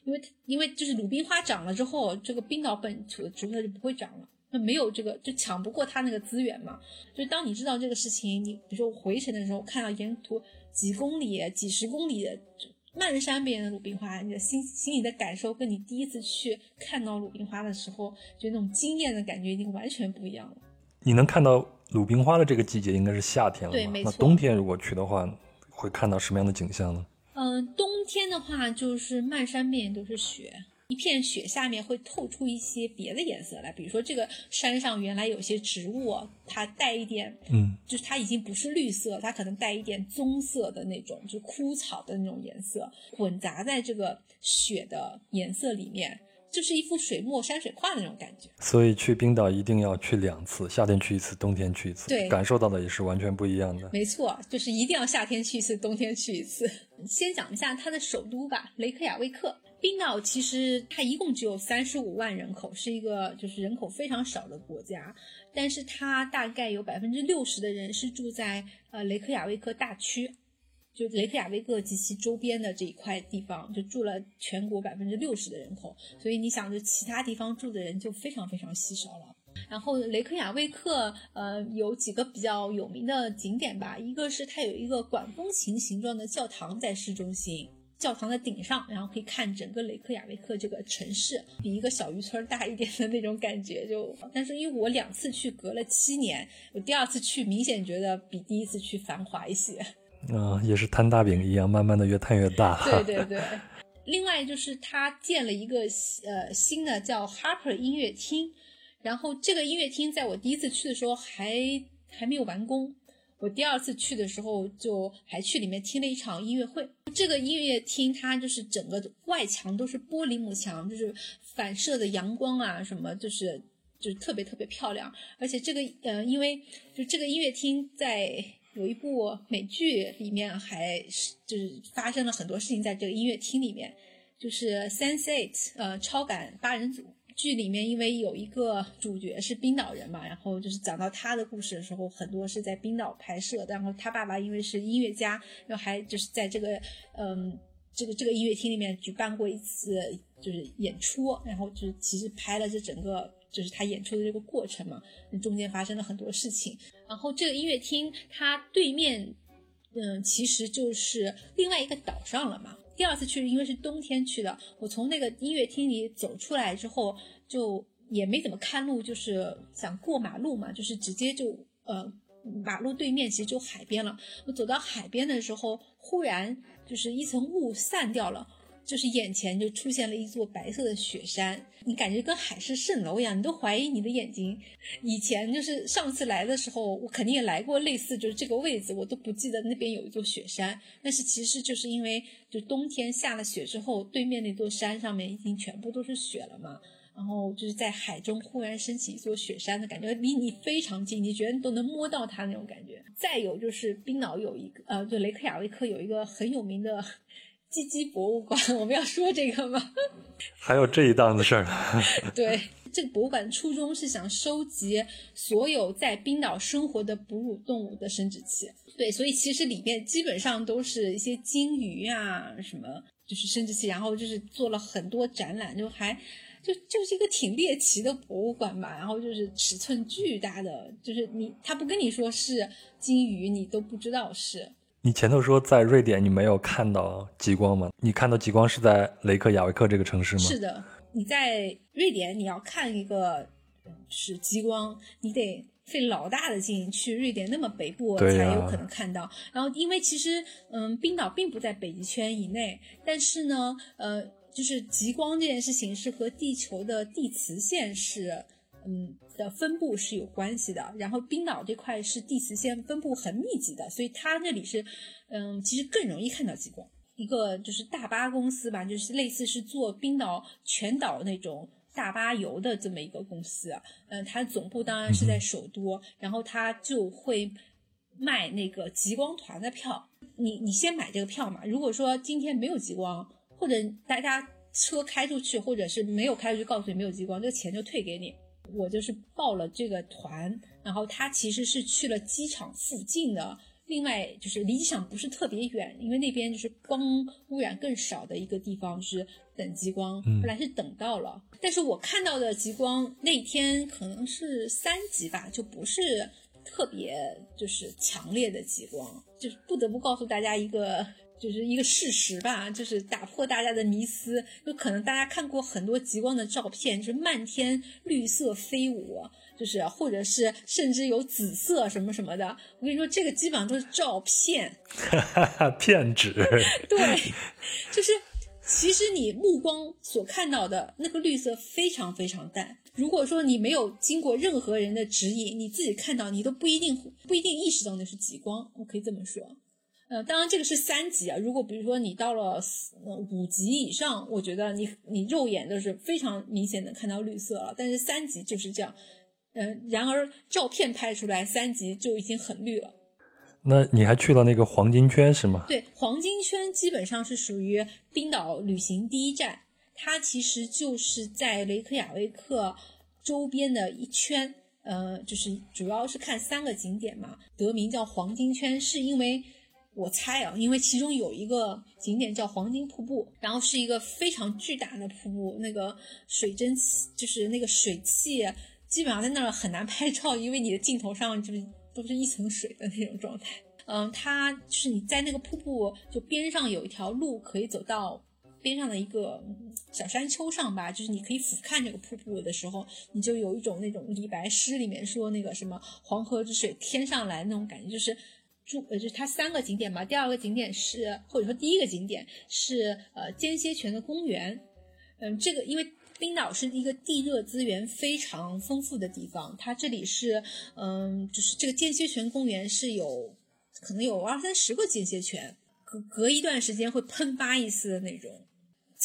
[SPEAKER 2] 因为因为就是鲁冰花长了之后，这个冰岛本土的植物它就不会长了。它没有这个，就抢不过它那个资源嘛。就当你知道这个事情，你比如说回程的时候，看到沿途几公里、几十公里的漫山遍野的鲁冰花，你的心心里的感受，跟你第一次去看到鲁冰花的时候，就那种惊艳的感觉，已经完全不一样了。
[SPEAKER 1] 你能看到鲁冰花的这个季节应该是夏天了
[SPEAKER 2] 对，没
[SPEAKER 1] 错。那冬天如果去的话，会看到什么样的景象呢？
[SPEAKER 2] 嗯，冬天的话就是漫山遍野都是雪。一片雪下面会透出一些别的颜色来，比如说这个山上原来有些植物，它带一点，
[SPEAKER 1] 嗯，
[SPEAKER 2] 就是它已经不是绿色，它可能带一点棕色的那种，就枯草的那种颜色，混杂在这个雪的颜色里面，就是一幅水墨山水画的那种感觉。
[SPEAKER 1] 所以去冰岛一定要去两次，夏天去一次，冬天去一次，
[SPEAKER 2] 对，
[SPEAKER 1] 感受到的也是完全不一样的。
[SPEAKER 2] 没错，就是一定要夏天去一次，冬天去一次。先讲一下它的首都吧，雷克雅未克。冰岛其实它一共只有三十五万人口，是一个就是人口非常少的国家，但是它大概有百分之六十的人是住在呃雷克雅未克大区，就雷克雅未克及其周边的这一块地方，就住了全国百分之六十的人口，所以你想着其他地方住的人就非常非常稀少了。然后雷克雅未克呃有几个比较有名的景点吧，一个是它有一个管风琴形状的教堂在市中心。教堂的顶上，然后可以看整个雷克雅未克这个城市，比一个小渔村大一点的那种感觉。就，但是因为我两次去隔了七年，我第二次去明显觉得比第一次去繁华一些。
[SPEAKER 1] 啊，也是摊大饼一样，慢慢的越摊越大。
[SPEAKER 2] 对 (laughs) 对对。另外就是他建了一个呃新的叫 Harper 音乐厅，然后这个音乐厅在我第一次去的时候还还没有完工。我第二次去的时候，就还去里面听了一场音乐会。这个音乐厅它就是整个外墙都是玻璃幕墙，就是反射的阳光啊什么，就是就是特别特别漂亮。而且这个呃，因为就这个音乐厅在有一部美剧里面，还是就是发生了很多事情在这个音乐厅里面，就是《Sense Eight》呃，超感八人组。剧里面因为有一个主角是冰岛人嘛，然后就是讲到他的故事的时候，很多是在冰岛拍摄。然后他爸爸因为是音乐家，然后还就是在这个嗯这个这个音乐厅里面举办过一次就是演出，然后就其实拍了这整个就是他演出的这个过程嘛，中间发生了很多事情。然后这个音乐厅它对面嗯其实就是另外一个岛上了嘛。第二次去，因为是冬天去的，我从那个音乐厅里走出来之后，就也没怎么看路，就是想过马路嘛，就是直接就呃，马路对面其实就海边了。我走到海边的时候，忽然就是一层雾散掉了。就是眼前就出现了一座白色的雪山，你感觉跟海市蜃楼一样，你都怀疑你的眼睛。以前就是上次来的时候，我肯定也来过类似，就是这个位置，我都不记得那边有一座雪山。但是其实就是因为就冬天下了雪之后，对面那座山上面已经全部都是雪了嘛，然后就是在海中忽然升起一座雪山的感觉，离你非常近，你觉得你都能摸到它那种感觉。再有就是冰岛有一个呃，就雷克雅未克有一个很有名的。鸡鸡博物馆，(laughs) 我们要说这个吗？(laughs)
[SPEAKER 1] 还有这一档子事儿。(laughs)
[SPEAKER 2] 对，这个博物馆初衷是想收集所有在冰岛生活的哺乳动物的生殖器。对，所以其实里面基本上都是一些鲸鱼啊，什么就是生殖器，然后就是做了很多展览，就还就就是一个挺猎奇的博物馆吧。然后就是尺寸巨大的，就是你他不跟你说是鲸鱼，你都不知道是。
[SPEAKER 1] 你前头说在瑞典你没有看到极光吗？你看到极光是在雷克雅未克这个城市吗？
[SPEAKER 2] 是的，你在瑞典你要看一个是极光，你得费老大的劲去瑞典那么北部才有可能看到。然后因为其实嗯，冰岛并不在北极圈以内，但是呢，呃。就是极光这件事情是和地球的地磁线是。嗯的分布是有关系的，然后冰岛这块是地磁线分布很密集的，所以它那里是，嗯，其实更容易看到极光。一个就是大巴公司吧，就是类似是做冰岛全岛那种大巴游的这么一个公司，嗯，它总部当然是在首都，然后它就会卖那个极光团的票。你你先买这个票嘛，如果说今天没有极光，或者大家车开出去，或者是没有开出去，告诉你没有极光，这个钱就退给你。我就是报了这个团，然后他其实是去了机场附近的，另外就是离机场不是特别远，因为那边就是光污染更少的一个地方，是等极光。后来是等到了，但是我看到的极光那天可能是三级吧，就不是特别就是强烈的极光，就是不得不告诉大家一个。就是一个事实吧，就是打破大家的迷思。就可能大家看过很多极光的照片，就是漫天绿色飞舞，就是或者是甚至有紫色什么什么的。我跟你说，这个基本上都是照片，(laughs)
[SPEAKER 1] 骗纸。(laughs)
[SPEAKER 2] 对，就是其实你目光所看到的那个绿色非常非常淡。如果说你没有经过任何人的指引，你自己看到，你都不一定不一定意识到那是极光。我可以这么说。呃，当然这个是三级啊。如果比如说你到了五级以上，我觉得你你肉眼都是非常明显的看到绿色了。但是三级就是这样，嗯，然而照片拍出来三级就已经很绿了。
[SPEAKER 1] 那你还去了那个黄金圈是吗？
[SPEAKER 2] 对，黄金圈基本上是属于冰岛旅行第一站，它其实就是在雷克雅未克周边的一圈，呃，就是主要是看三个景点嘛，得名叫黄金圈，是因为。我猜啊，因为其中有一个景点叫黄金瀑布，然后是一个非常巨大的瀑布，那个水蒸气就是那个水汽，基本上在那儿很难拍照，因为你的镜头上就是都是一层水的那种状态。嗯，它就是你在那个瀑布就边上有一条路可以走到边上的一个小山丘上吧，就是你可以俯瞰这个瀑布的时候，你就有一种那种李白诗里面说那个什么黄河之水天上来那种感觉，就是。住呃，就是它三个景点吧。第二个景点是，或者说第一个景点是呃间歇泉的公园。嗯，这个因为冰岛是一个地热资源非常丰富的地方，它这里是嗯，就是这个间歇泉公园是有可能有二三十个间歇泉，隔隔一段时间会喷发一次的那种。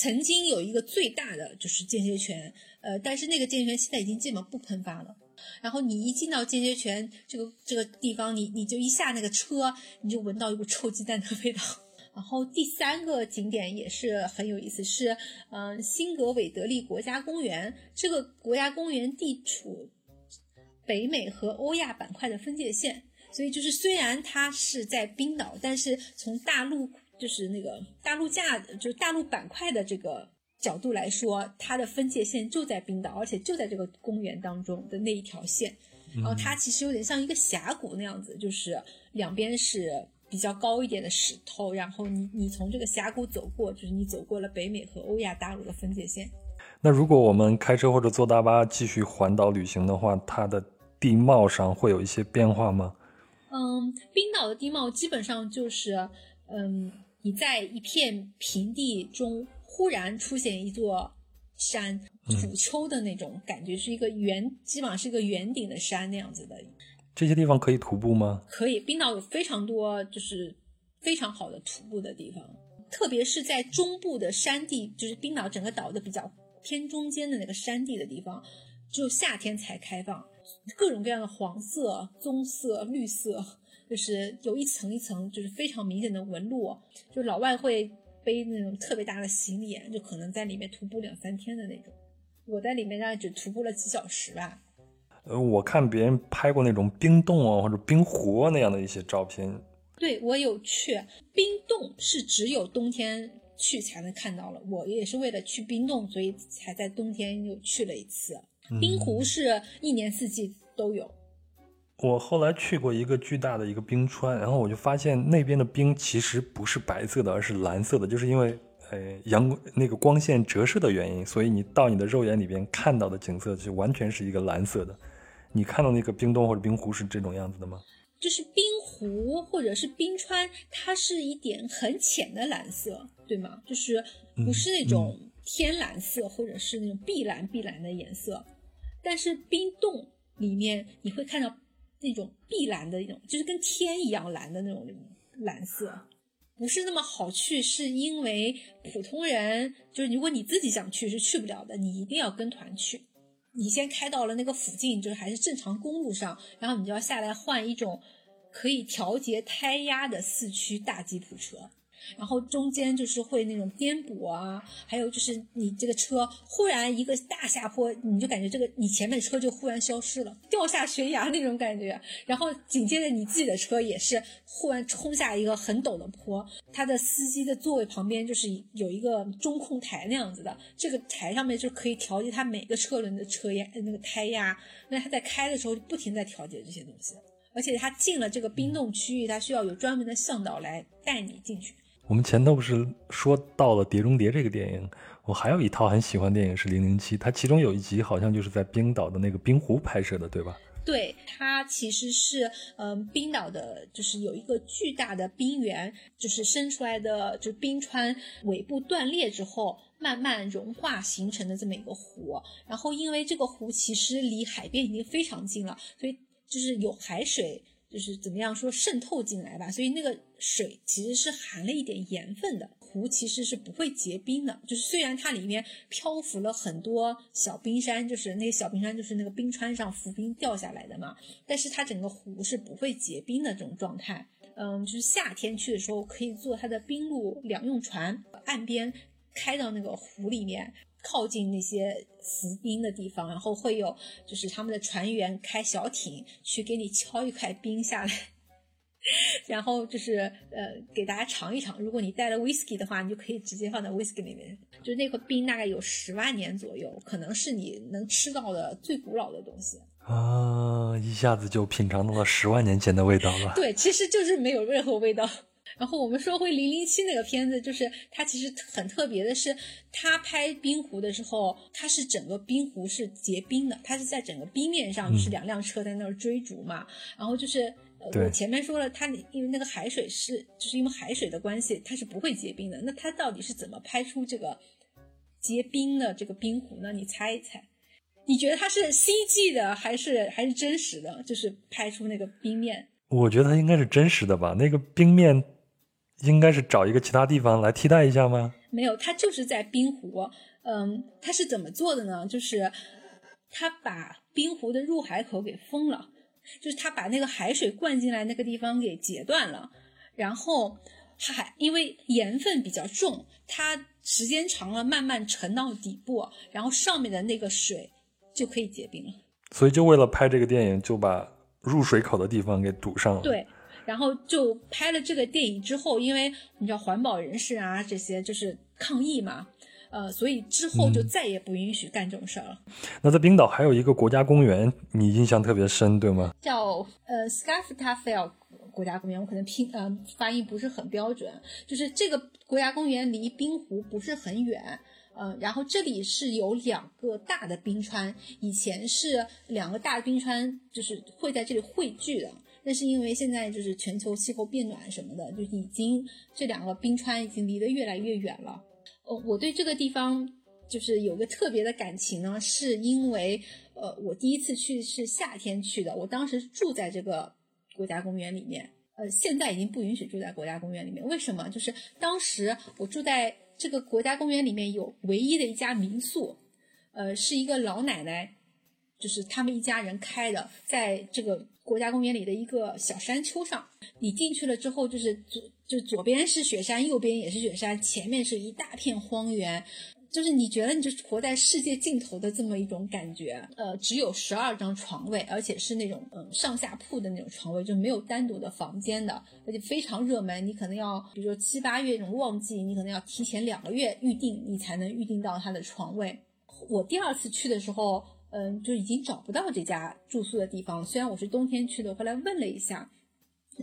[SPEAKER 2] 曾经有一个最大的就是间歇泉，呃，但是那个间歇泉现在已经基本不喷发了。然后你一进到间歇泉这个这个地方，你你就一下那个车，你就闻到一股臭鸡蛋的味道。(laughs) 然后第三个景点也是很有意思，是嗯辛格韦德利国家公园。这个国家公园地处北美和欧亚板块的分界线，所以就是虽然它是在冰岛，但是从大陆就是那个大陆架，就是大陆板块的这个。角度来说，它的分界线就在冰岛，而且就在这个公园当中的那一条线。然后它其实有点像一个峡谷那样子，就是两边是比较高一点的石头，然后你你从这个峡谷走过，就是你走过了北美和欧亚大陆的分界线。
[SPEAKER 1] 那如果我们开车或者坐大巴继续环岛旅行的话，它的地貌上会有一些变化吗？
[SPEAKER 2] 嗯，冰岛的地貌基本上就是，嗯，你在一片平地中。忽然出现一座山，土丘的那种感觉，是一个圆，基本上是一个圆顶的山那样子的。
[SPEAKER 1] 这些地方可以徒步吗？
[SPEAKER 2] 可以，冰岛有非常多就是非常好的徒步的地方，特别是在中部的山地，就是冰岛整个岛的比较偏中间的那个山地的地方，只有夏天才开放，各种各样的黄色、棕色、绿色，就是有一层一层，就是非常明显的纹路，就老外会。背那种特别大的行李，就可能在里面徒步两三天的那种。我在里面大概只徒步了几小时吧。
[SPEAKER 1] 呃，我看别人拍过那种冰洞啊或者冰湖那样的一些照片。
[SPEAKER 2] 对，我有去冰洞，是只有冬天去才能看到了。我也是为了去冰洞，所以才在冬天又去了一次。冰湖是一年四季都有。
[SPEAKER 1] 我后来去过一个巨大的一个冰川，然后我就发现那边的冰其实不是白色的，而是蓝色的，就是因为呃阳那个光线折射的原因，所以你到你的肉眼里边看到的景色就完全是一个蓝色的。你看到那个冰洞或者冰湖是这种样子的吗？
[SPEAKER 2] 就是冰湖或者是冰川，它是一点很浅的蓝色，对吗？就是不是那种天蓝色或者是那种碧蓝碧蓝的颜色，但是冰洞里面你会看到那种碧蓝的一种，就是跟天一样蓝的那种蓝色，不是那么好去，是因为普通人就是如果你自己想去是去不了的，你一定要跟团去。你先开到了那个附近，就是还是正常公路上，然后你就要下来换一种可以调节胎压的四驱大吉普车。然后中间就是会那种颠簸啊，还有就是你这个车忽然一个大下坡，你就感觉这个你前面的车就忽然消失了，掉下悬崖那种感觉。然后紧接着你自己的车也是忽然冲下一个很陡的坡，他的司机的座位旁边就是有一个中控台那样子的，这个台上面就可以调节他每个车轮的车压那个胎压。那他在开的时候就不停在调节这些东西，而且他进了这个冰冻区域，他需要有专门的向导来带你进去。
[SPEAKER 1] 我们前头不是说到了《碟中谍》这个电影，我还有一套很喜欢电影是《零零七》，它其中有一集好像就是在冰岛的那个冰湖拍摄的，对吧？
[SPEAKER 2] 对，它其实是嗯，冰岛的，就是有一个巨大的冰原，就是生出来的，就冰川尾部断裂之后慢慢融化形成的这么一个湖。然后因为这个湖其实离海边已经非常近了，所以就是有海水。就是怎么样说渗透进来吧，所以那个水其实是含了一点盐分的，湖其实是不会结冰的。就是虽然它里面漂浮了很多小冰山，就是那个小冰山就是那个冰川上浮冰掉下来的嘛，但是它整个湖是不会结冰的这种状态。嗯，就是夏天去的时候可以坐它的冰陆两用船，岸边开到那个湖里面。靠近那些浮冰的地方，然后会有就是他们的船员开小艇去给你敲一块冰下来，(laughs) 然后就是呃给大家尝一尝。如果你带了 whisky 的话，你就可以直接放在 whisky 里面。就那块冰大概有十万年左右，可能是你能吃到的最古老的东西
[SPEAKER 1] 啊！一下子就品尝到了十万年前的味道了。
[SPEAKER 2] 对，其实就是没有任何味道。然后我们说回《零零七》那个片子，就是它其实很特别的是，它拍冰湖的时候，它是整个冰湖是结冰的，它是在整个冰面上，就是两辆车在那儿追逐嘛。然后就是我前面说了，它因为那个海水是，就是因为海水的关系，它是不会结冰的。那它到底是怎么拍出这个结冰的这个冰湖呢？你猜一猜？你觉得它是 CG 的还是还是真实的？就是拍出那个冰面？
[SPEAKER 1] 我觉得它应该是真实的吧，那个冰面。应该是找一个其他地方来替代一下吗？
[SPEAKER 2] 没有，它就是在冰湖。嗯，它是怎么做的呢？就是它把冰湖的入海口给封了，就是它把那个海水灌进来那个地方给截断了，然后海因为盐分比较重，它时间长了慢慢沉到底部，然后上面的那个水就可以结冰了。
[SPEAKER 1] 所以就为了拍这个电影，就把入水口的地方给堵上了。
[SPEAKER 2] 对。然后就拍了这个电影之后，因为你知道环保人士啊这些就是抗议嘛，呃，所以之后就再也不允许干这种事儿了。
[SPEAKER 1] 那在冰岛还有一个国家公园，你印象特别深，对吗？
[SPEAKER 2] 叫呃 Skaftafell 国家公园，我可能拼呃发音不是很标准。就是这个国家公园离冰湖不是很远，呃，然后这里是有两个大的冰川，以前是两个大冰川就是会在这里汇聚的。那是因为现在就是全球气候变暖什么的，就已经这两个冰川已经离得越来越远了。呃，我对这个地方就是有个特别的感情呢，是因为呃，我第一次去是夏天去的，我当时住在这个国家公园里面。呃，现在已经不允许住在国家公园里面，为什么？就是当时我住在这个国家公园里面有唯一的一家民宿，呃，是一个老奶奶，就是他们一家人开的，在这个。国家公园里的一个小山丘上，你进去了之后，就是左就左边是雪山，右边也是雪山，前面是一大片荒原，就是你觉得你就活在世界尽头的这么一种感觉。呃，只有十二张床位，而且是那种嗯上下铺的那种床位，就没有单独的房间的，而且非常热门。你可能要，比如说七八月这种旺季，你可能要提前两个月预定，你才能预定到它的床位。我第二次去的时候。嗯，就已经找不到这家住宿的地方。虽然我是冬天去的，后来问了一下，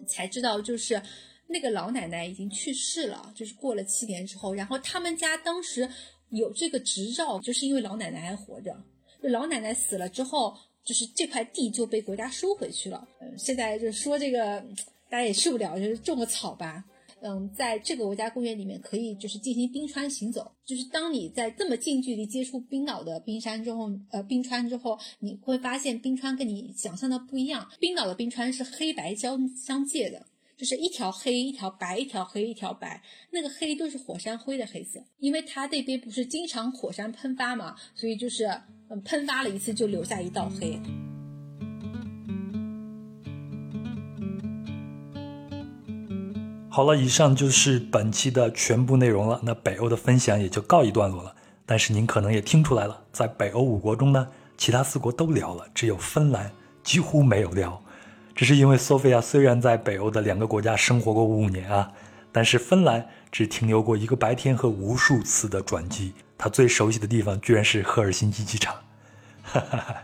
[SPEAKER 2] 才知道就是那个老奶奶已经去世了，就是过了七年之后。然后他们家当时有这个执照，就是因为老奶奶还活着。就老奶奶死了之后，就是这块地就被国家收回去了。嗯，现在就说这个大家也受不了，就是种个草吧。嗯，在这个国家公园里面可以就是进行冰川行走。就是当你在这么近距离接触冰岛的冰山之后，呃，冰川之后，你会发现冰川跟你想象的不一样。冰岛的冰川是黑白交相界的。就是一条黑一条白，一条黑一条白，那个黑都是火山灰的黑色，因为它那边不是经常火山喷发嘛，所以就是嗯喷发了一次就留下一道黑。
[SPEAKER 1] 好了，以上就是本期的全部内容了，那北欧的分享也就告一段落了。但是您可能也听出来了，在北欧五国中呢，其他四国都聊了，只有芬兰几乎没有聊。这是因为索菲亚虽然在北欧的两个国家生活过五年啊，但是芬兰只停留过一个白天和无数次的转机。他最熟悉的地方居然是赫尔辛基机场，哈哈哈。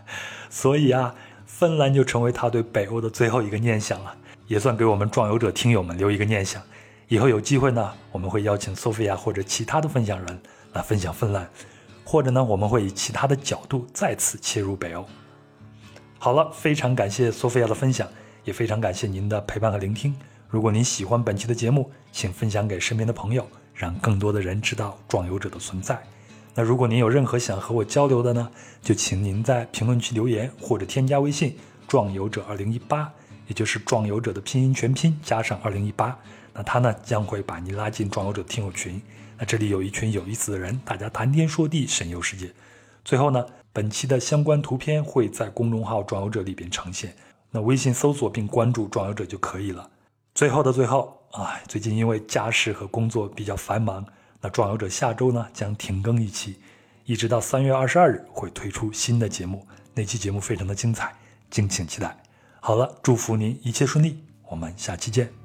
[SPEAKER 1] 所以啊，芬兰就成为他对北欧的最后一个念想了，也算给我们壮游者听友们留一个念想。以后有机会呢，我们会邀请索菲亚或者其他的分享人来分享芬兰，或者呢，我们会以其他的角度再次切入北欧。好了，非常感谢索菲亚的分享。也非常感谢您的陪伴和聆听。如果您喜欢本期的节目，请分享给身边的朋友，让更多的人知道壮游者的存在。那如果您有任何想和我交流的呢，就请您在评论区留言或者添加微信“壮游者二零一八”，也就是壮游者的拼音全拼加上二零一八。那他呢将会把您拉进壮游者听友群。那这里有一群有意思的人，大家谈天说地，神游世界。最后呢，本期的相关图片会在公众号“壮游者”里边呈现。那微信搜索并关注“壮游者”就可以了。最后的最后，哎，最近因为家事和工作比较繁忙，那“壮游者”下周呢将停更一期，一直到三月二十二日会推出新的节目。那期节目非常的精彩，敬请期待。好了，祝福您一切顺利，我们下期见。